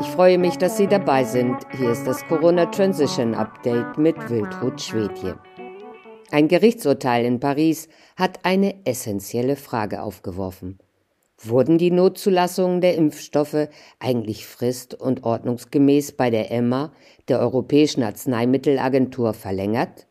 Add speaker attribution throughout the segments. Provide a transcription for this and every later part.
Speaker 1: Ich freue mich, dass Sie dabei sind. Hier ist das Corona Transition Update mit Wildrut Schwedje. Ein Gerichtsurteil in Paris hat eine essentielle Frage aufgeworfen. Wurden die Notzulassungen der Impfstoffe eigentlich frist- und ordnungsgemäß bei der EMA, der Europäischen Arzneimittelagentur, verlängert?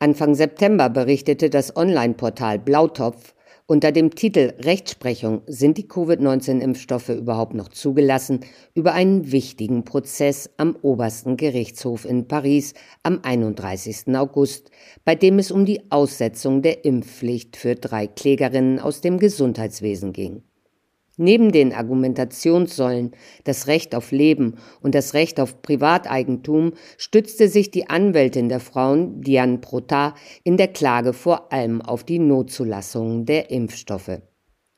Speaker 1: Anfang September berichtete das Online-Portal Blautopf unter dem Titel Rechtsprechung sind die Covid-19-Impfstoffe überhaupt noch zugelassen über einen wichtigen Prozess am obersten Gerichtshof in Paris am 31. August, bei dem es um die Aussetzung der Impfpflicht für drei Klägerinnen aus dem Gesundheitswesen ging. Neben den Argumentationssäulen das Recht auf Leben und das Recht auf Privateigentum stützte sich die Anwältin der Frauen, Diane Protat, in der Klage vor allem auf die Notzulassung der Impfstoffe.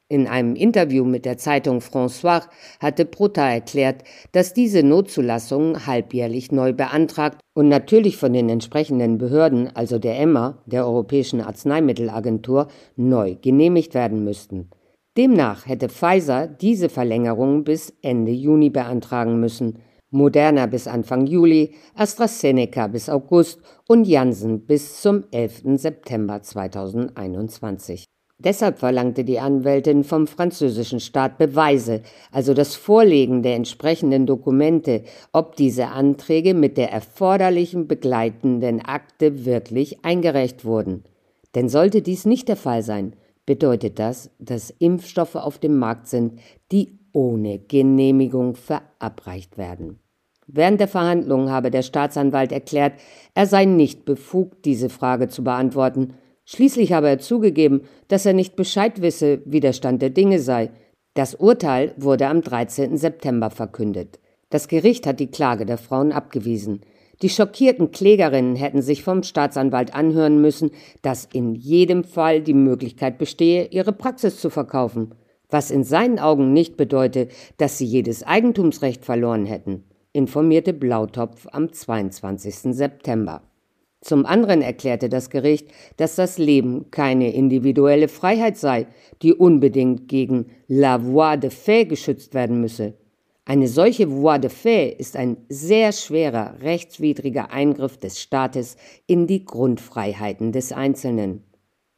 Speaker 1: In einem Interview mit der Zeitung François hatte Protat erklärt, dass diese Notzulassungen halbjährlich neu beantragt und natürlich von den entsprechenden Behörden, also der EMA, der Europäischen Arzneimittelagentur, neu genehmigt werden müssten. Demnach hätte Pfizer diese Verlängerung bis Ende Juni beantragen müssen, Moderna bis Anfang Juli, AstraZeneca bis August und Janssen bis zum 11. September 2021. Deshalb verlangte die Anwältin vom französischen Staat Beweise, also das Vorlegen der entsprechenden Dokumente, ob diese Anträge mit der erforderlichen begleitenden Akte wirklich eingereicht wurden. Denn sollte dies nicht der Fall sein, bedeutet das, dass Impfstoffe auf dem Markt sind, die ohne Genehmigung verabreicht werden. Während der Verhandlungen habe der Staatsanwalt erklärt, er sei nicht befugt, diese Frage zu beantworten. Schließlich habe er zugegeben, dass er nicht Bescheid wisse, wie der Stand der Dinge sei. Das Urteil wurde am 13. September verkündet. Das Gericht hat die Klage der Frauen abgewiesen. Die schockierten Klägerinnen hätten sich vom Staatsanwalt anhören müssen, dass in jedem Fall die Möglichkeit bestehe, ihre Praxis zu verkaufen, was in seinen Augen nicht bedeute, dass sie jedes Eigentumsrecht verloren hätten, informierte Blautopf am 22. September. Zum anderen erklärte das Gericht, dass das Leben keine individuelle Freiheit sei, die unbedingt gegen la voie de fait geschützt werden müsse. Eine solche voie de fait ist ein sehr schwerer rechtswidriger Eingriff des Staates in die Grundfreiheiten des Einzelnen.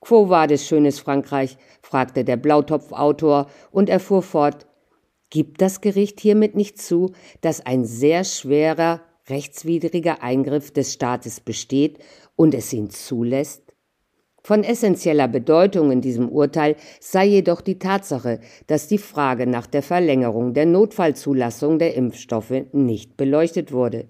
Speaker 1: Quo war des schönes Frankreich? fragte der Blautopfautor und er fuhr fort. Gibt das Gericht hiermit nicht zu, dass ein sehr schwerer rechtswidriger Eingriff des Staates besteht und es ihn zulässt? Von essentieller Bedeutung in diesem Urteil sei jedoch die Tatsache, dass die Frage nach der Verlängerung der Notfallzulassung der Impfstoffe nicht beleuchtet wurde.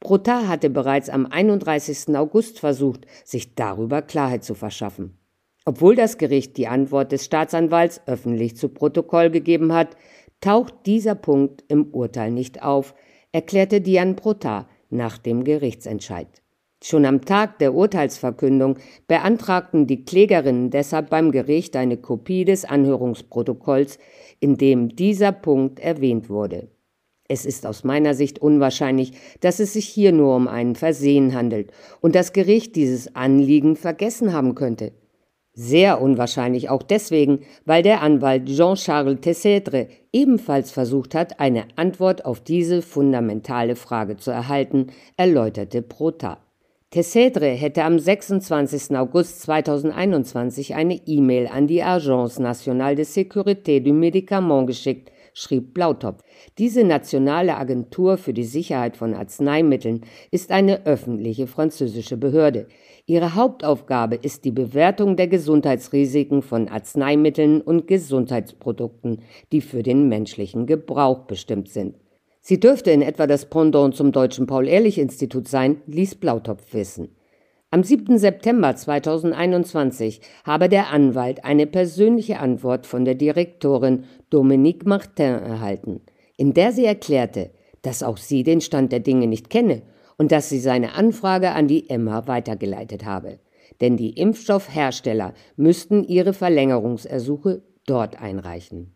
Speaker 1: Protar hatte bereits am 31. August versucht, sich darüber Klarheit zu verschaffen. Obwohl das Gericht die Antwort des Staatsanwalts öffentlich zu Protokoll gegeben hat, taucht dieser Punkt im Urteil nicht auf, erklärte Diane Protar nach dem Gerichtsentscheid. Schon am Tag der Urteilsverkündung beantragten die Klägerinnen deshalb beim Gericht eine Kopie des Anhörungsprotokolls, in dem dieser Punkt erwähnt wurde. Es ist aus meiner Sicht unwahrscheinlich, dass es sich hier nur um ein Versehen handelt und das Gericht dieses Anliegen vergessen haben könnte. Sehr unwahrscheinlich auch deswegen, weil der Anwalt Jean-Charles Tessèdre ebenfalls versucht hat, eine Antwort auf diese fundamentale Frage zu erhalten, erläuterte Protat. Tessèdre hätte am 26. August 2021 eine E-Mail an die Agence Nationale de Sécurité du Médicament geschickt, schrieb Blautopf. Diese nationale Agentur für die Sicherheit von Arzneimitteln ist eine öffentliche französische Behörde. Ihre Hauptaufgabe ist die Bewertung der Gesundheitsrisiken von Arzneimitteln und Gesundheitsprodukten, die für den menschlichen Gebrauch bestimmt sind. Sie dürfte in etwa das Pendant zum Deutschen Paul-Ehrlich-Institut sein, ließ Blautopf wissen. Am 7. September 2021 habe der Anwalt eine persönliche Antwort von der Direktorin Dominique Martin erhalten, in der sie erklärte, dass auch sie den Stand der Dinge nicht kenne und dass sie seine Anfrage an die EMA weitergeleitet habe. Denn die Impfstoffhersteller müssten ihre Verlängerungsersuche dort einreichen.